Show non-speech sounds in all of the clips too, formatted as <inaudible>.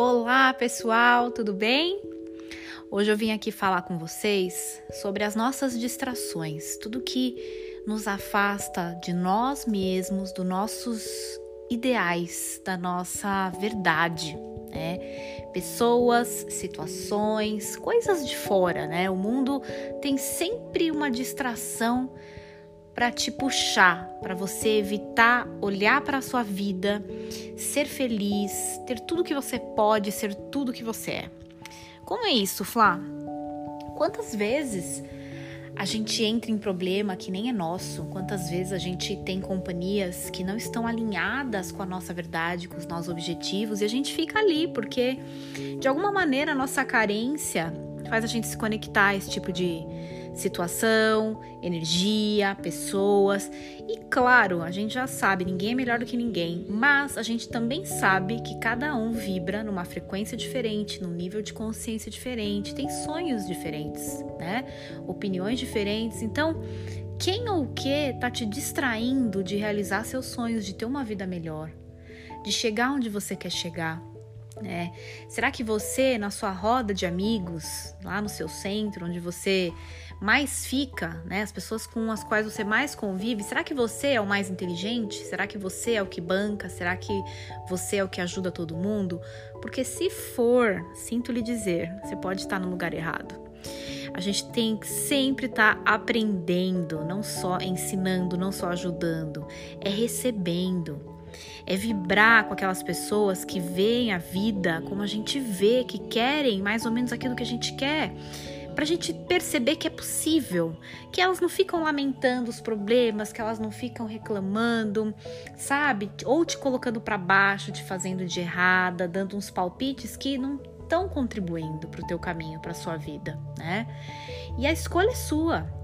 Olá, pessoal, tudo bem? Hoje eu vim aqui falar com vocês sobre as nossas distrações, tudo que nos afasta de nós mesmos, dos nossos ideais, da nossa verdade, né? Pessoas, situações, coisas de fora, né? O mundo tem sempre uma distração para te puxar, para você evitar olhar para a sua vida, ser feliz, ter tudo que você pode, ser tudo que você é. Como é isso, Flá? Quantas vezes a gente entra em problema que nem é nosso? Quantas vezes a gente tem companhias que não estão alinhadas com a nossa verdade, com os nossos objetivos e a gente fica ali porque de alguma maneira a nossa carência faz a gente se conectar a esse tipo de situação, energia, pessoas. E claro, a gente já sabe, ninguém é melhor do que ninguém, mas a gente também sabe que cada um vibra numa frequência diferente, num nível de consciência diferente, tem sonhos diferentes, né? Opiniões diferentes. Então, quem ou o que tá te distraindo de realizar seus sonhos, de ter uma vida melhor, de chegar onde você quer chegar? É. Será que você, na sua roda de amigos, lá no seu centro, onde você mais fica, né, as pessoas com as quais você mais convive, será que você é o mais inteligente? Será que você é o que banca? Será que você é o que ajuda todo mundo? Porque se for, sinto lhe dizer, você pode estar no lugar errado. A gente tem que sempre estar aprendendo, não só ensinando, não só ajudando, é recebendo é vibrar com aquelas pessoas que veem a vida como a gente vê, que querem mais ou menos aquilo que a gente quer. Pra gente perceber que é possível, que elas não ficam lamentando os problemas, que elas não ficam reclamando, sabe? Ou te colocando para baixo, te fazendo de errada, dando uns palpites que não estão contribuindo para o teu caminho, para sua vida, né? E a escolha é sua.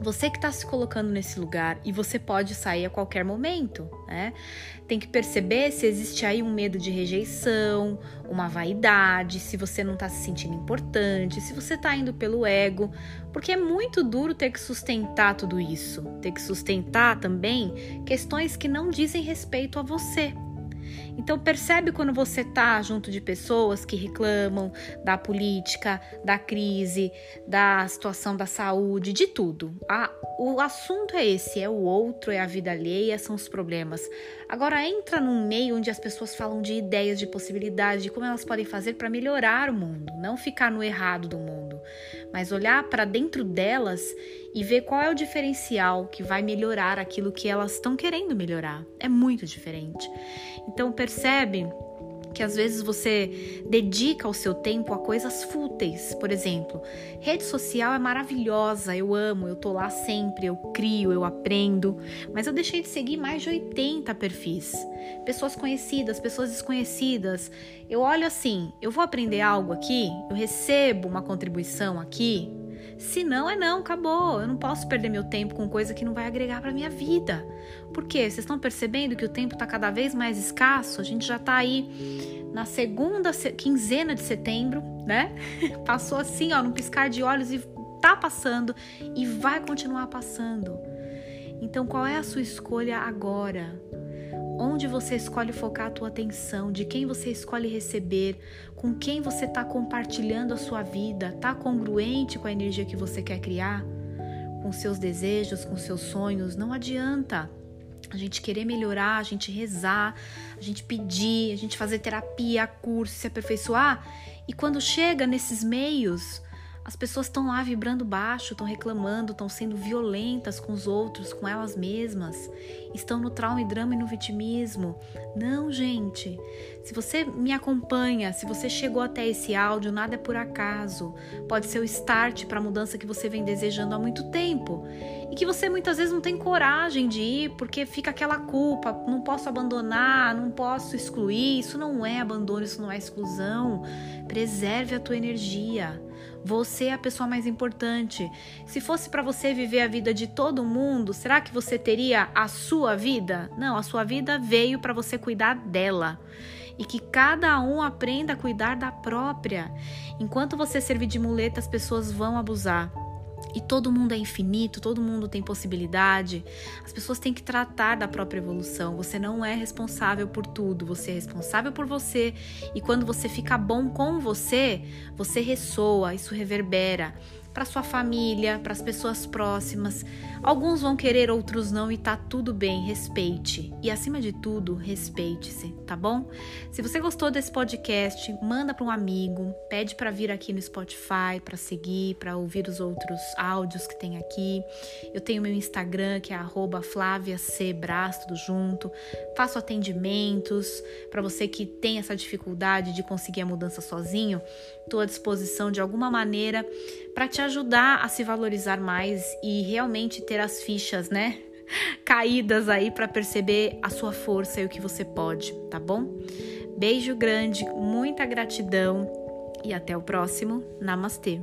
Você que está se colocando nesse lugar e você pode sair a qualquer momento, né? Tem que perceber se existe aí um medo de rejeição, uma vaidade, se você não está se sentindo importante, se você está indo pelo ego, porque é muito duro ter que sustentar tudo isso, ter que sustentar também questões que não dizem respeito a você, então percebe quando você tá junto de pessoas que reclamam da política, da crise, da situação da saúde, de tudo. A, o assunto é esse, é o outro, é a vida alheia, são os problemas. Agora entra num meio onde as pessoas falam de ideias, de possibilidades, de como elas podem fazer para melhorar o mundo, não ficar no errado do mas olhar para dentro delas e ver qual é o diferencial que vai melhorar aquilo que elas estão querendo melhorar. É muito diferente. Então percebe que às vezes você dedica o seu tempo a coisas fúteis. Por exemplo, rede social é maravilhosa, eu amo, eu tô lá sempre, eu crio, eu aprendo, mas eu deixei de seguir mais de 80 perfis. Pessoas conhecidas, pessoas desconhecidas. Eu olho assim, eu vou aprender algo aqui, eu recebo uma contribuição aqui, se não, é não, acabou. Eu não posso perder meu tempo com coisa que não vai agregar para minha vida. Por quê? Vocês estão percebendo que o tempo está cada vez mais escasso? A gente já está aí na segunda quinzena de setembro, né? <laughs> Passou assim, ó, num piscar de olhos e tá passando e vai continuar passando. Então, qual é a sua escolha agora? Onde você escolhe focar a tua atenção, de quem você escolhe receber, com quem você está compartilhando a sua vida, está congruente com a energia que você quer criar, com seus desejos, com seus sonhos, não adianta. A gente querer melhorar, a gente rezar, a gente pedir, a gente fazer terapia, curso, se aperfeiçoar, e quando chega nesses meios, as pessoas estão lá vibrando baixo, estão reclamando, estão sendo violentas com os outros, com elas mesmas, estão no trauma e drama e no vitimismo. Não, gente. Se você me acompanha, se você chegou até esse áudio, nada é por acaso. Pode ser o start para a mudança que você vem desejando há muito tempo e que você muitas vezes não tem coragem de ir porque fica aquela culpa, não posso abandonar, não posso excluir. Isso não é abandono, isso não é exclusão. Preserve a tua energia. Você é a pessoa mais importante. Se fosse para você viver a vida de todo mundo, será que você teria a sua vida? Não, a sua vida veio para você cuidar dela. E que cada um aprenda a cuidar da própria. Enquanto você servir de muleta, as pessoas vão abusar. E todo mundo é infinito, todo mundo tem possibilidade. As pessoas têm que tratar da própria evolução. Você não é responsável por tudo, você é responsável por você. E quando você fica bom com você, você ressoa, isso reverbera para sua família, para as pessoas próximas. Alguns vão querer, outros não e tá tudo bem, respeite. E acima de tudo, respeite-se, tá bom? Se você gostou desse podcast, manda para um amigo, pede para vir aqui no Spotify para seguir, para ouvir os outros áudios que tem aqui. Eu tenho meu Instagram que é @flaviacbras tudo junto. Faço atendimentos para você que tem essa dificuldade de conseguir a mudança sozinho. Estou à disposição de alguma maneira para te ajudar a se valorizar mais e realmente ter as fichas, né? <laughs> Caídas aí para perceber a sua força e o que você pode, tá bom? Beijo grande, muita gratidão e até o próximo. Namastê!